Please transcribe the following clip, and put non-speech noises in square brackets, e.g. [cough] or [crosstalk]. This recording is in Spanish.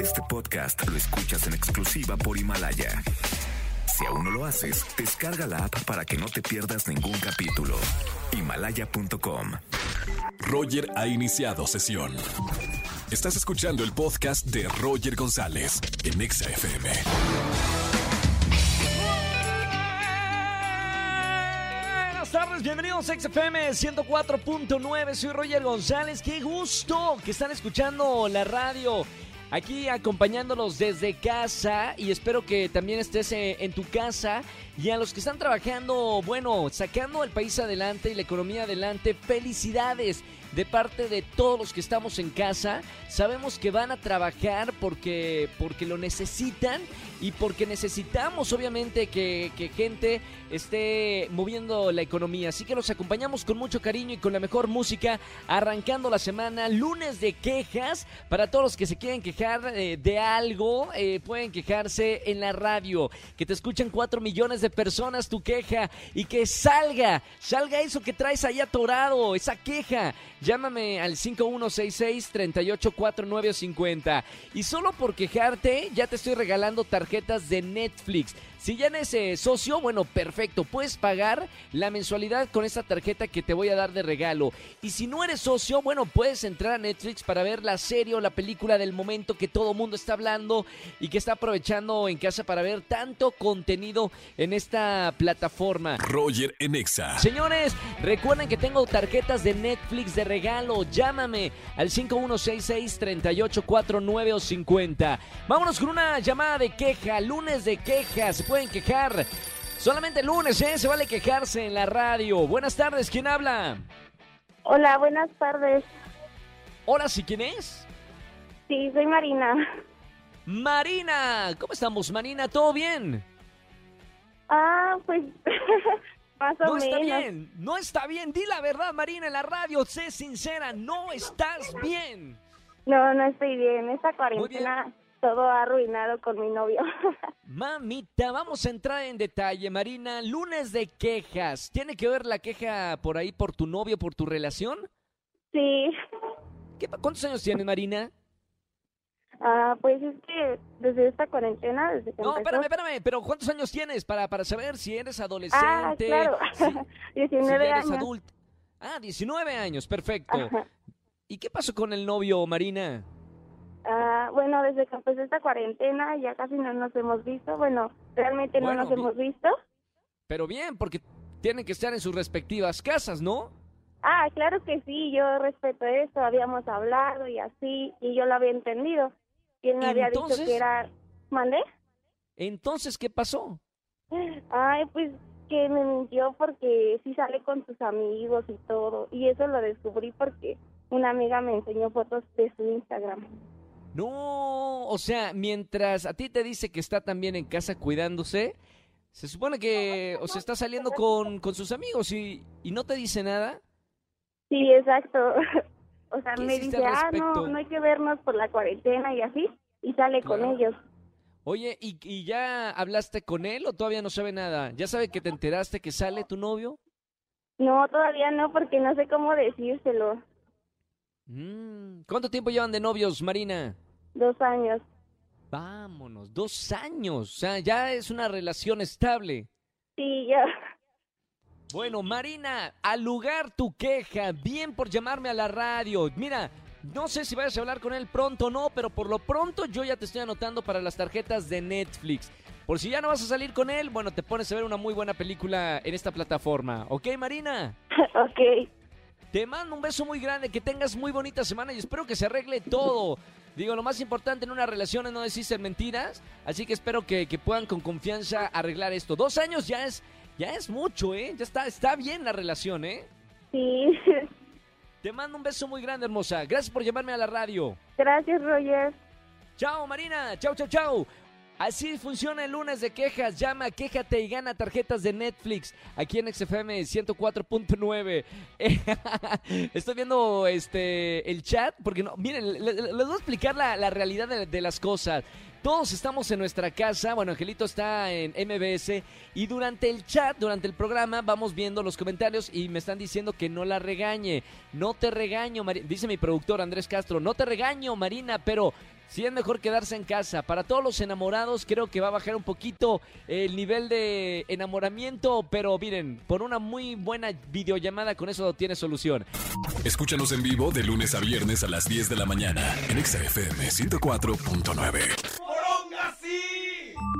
Este podcast lo escuchas en exclusiva por Himalaya. Si aún no lo haces, descarga la app para que no te pierdas ningún capítulo. Himalaya.com. Roger ha iniciado sesión. Estás escuchando el podcast de Roger González en Exa FM. Buenas tardes, bienvenidos a XFM 104.9. Soy Roger González. Qué gusto que están escuchando la radio. Aquí acompañándolos desde casa y espero que también estés eh, en tu casa y a los que están trabajando, bueno, sacando el país adelante y la economía adelante, felicidades de parte de todos los que estamos en casa. Sabemos que van a trabajar porque, porque lo necesitan y porque necesitamos obviamente que, que, gente esté moviendo la economía. Así que los acompañamos con mucho cariño y con la mejor música, arrancando la semana, lunes de quejas. Para todos los que se quieren quejar eh, de algo, eh, pueden quejarse en la radio. Que te escuchen cuatro millones de personas tu queja y que salga, salga eso que traes ahí atorado, esa queja. Llámame al 5166-384950. Y solo por quejarte, ya te estoy regalando tarjetas de Netflix. Si ya eres eh, socio, bueno, perfecto, puedes pagar la mensualidad con esta tarjeta que te voy a dar de regalo. Y si no eres socio, bueno, puedes entrar a Netflix para ver la serie o la película del momento que todo mundo está hablando y que está aprovechando en casa para ver tanto contenido en esta plataforma. Roger en Exa. Señores, recuerden que tengo tarjetas de Netflix de regalo. Llámame al 5166-3849 o 50. Vámonos con una llamada de queja, lunes de quejas pueden quejar. Solamente el lunes, ¿eh? Se vale quejarse en la radio. Buenas tardes, ¿quién habla? Hola, buenas tardes. Hola, ¿sí quién es? Sí, soy Marina. Marina, ¿cómo estamos, Marina? ¿Todo bien? Ah, pues [laughs] más o no menos. está bien, no está bien. Di la verdad, Marina, en la radio, sé sincera, no estás bien. No, no estoy bien. Esta cuarentena todo arruinado con mi novio. [laughs] Mamita, vamos a entrar en detalle, Marina. Lunes de quejas. ¿Tiene que ver la queja por ahí por tu novio, por tu relación? sí. ¿Qué, ¿Cuántos años tienes, Marina? Ah, pues es que desde esta cuarentena, desde que No, empezó... espérame, espérame, pero ¿cuántos años tienes para, para saber si eres adolescente? Ah, claro. [laughs] si- 19 si ya eres años. adulto. Ah, 19 años, perfecto. Ajá. ¿Y qué pasó con el novio, Marina? Bueno, desde que empezó esta cuarentena ya casi no nos hemos visto. Bueno, realmente Bueno, no nos bien. hemos visto. Pero bien, porque tienen que estar en sus respectivas casas, ¿no? Ah, claro que sí, yo respeto eso, habíamos hablado y así, y yo lo había entendido. Y él me había dicho que era... ¿Mandé? Entonces, ¿qué pasó? Ay, pues que me mintió porque sí sale con sus amigos y todo. Y eso lo descubrí porque una amiga me enseñó fotos de su Instagram. No, o sea, mientras a ti te dice que está también en casa cuidándose, se supone que, o sea, está saliendo con, con sus amigos y, y no te dice nada. Sí, exacto. [laughs] O sea, ¿Qué me dice, ah, no, no hay que vernos por la cuarentena y así. Y sale con ellos. Oye, ¿y, ¿y ya hablaste con él o todavía no sabe nada? ¿Ya sabe que te enteraste que sale tu novio? No, todavía no, porque no sé cómo decírselo. Mm, ¿Cuánto tiempo llevan de novios, Marina? Dos años. Vámonos, dos años. O sea, ya es una relación estable. Sí, ya. Bueno, Marina, al lugar tu queja. Bien por llamarme a la radio. Mira, no sé si vayas a hablar con él pronto o no, pero por lo pronto yo ya te estoy anotando para las tarjetas de Netflix. Por si ya no vas a salir con él, bueno, te pones a ver una muy buena película en esta plataforma. ¿Ok, Marina? [laughs] ok. Te mando un beso muy grande, que tengas muy bonita semana y espero que se arregle todo. Digo, lo más importante en una relación es no decirse mentiras, así que espero que, que puedan con confianza arreglar esto. Dos años ya es, ya es mucho, ¿eh? Ya está, está bien la relación, ¿eh? Sí. Te mando un beso muy grande, hermosa. Gracias por llamarme a la radio. Gracias, Roger. Chao, Marina. Chao, chao, chao. Así funciona el lunes de quejas. Llama, quéjate y gana tarjetas de Netflix aquí en XFM 104.9. [laughs] Estoy viendo este el chat porque no, miren, le- le- les voy a explicar la, la realidad de las cosas. Todos estamos en nuestra casa, bueno, Angelito está en MBS y durante el chat, durante el programa, vamos viendo los comentarios y me están diciendo que no la regañe. No te regaño, dice mi productor Andrés Castro, no te regaño, Marina, pero sí es mejor quedarse en casa. Para todos los enamorados creo que va a bajar un poquito el nivel de enamoramiento, pero miren, por una muy buena videollamada con eso tiene solución. Escúchanos en vivo de lunes a viernes a las 10 de la mañana en XFM 104.9.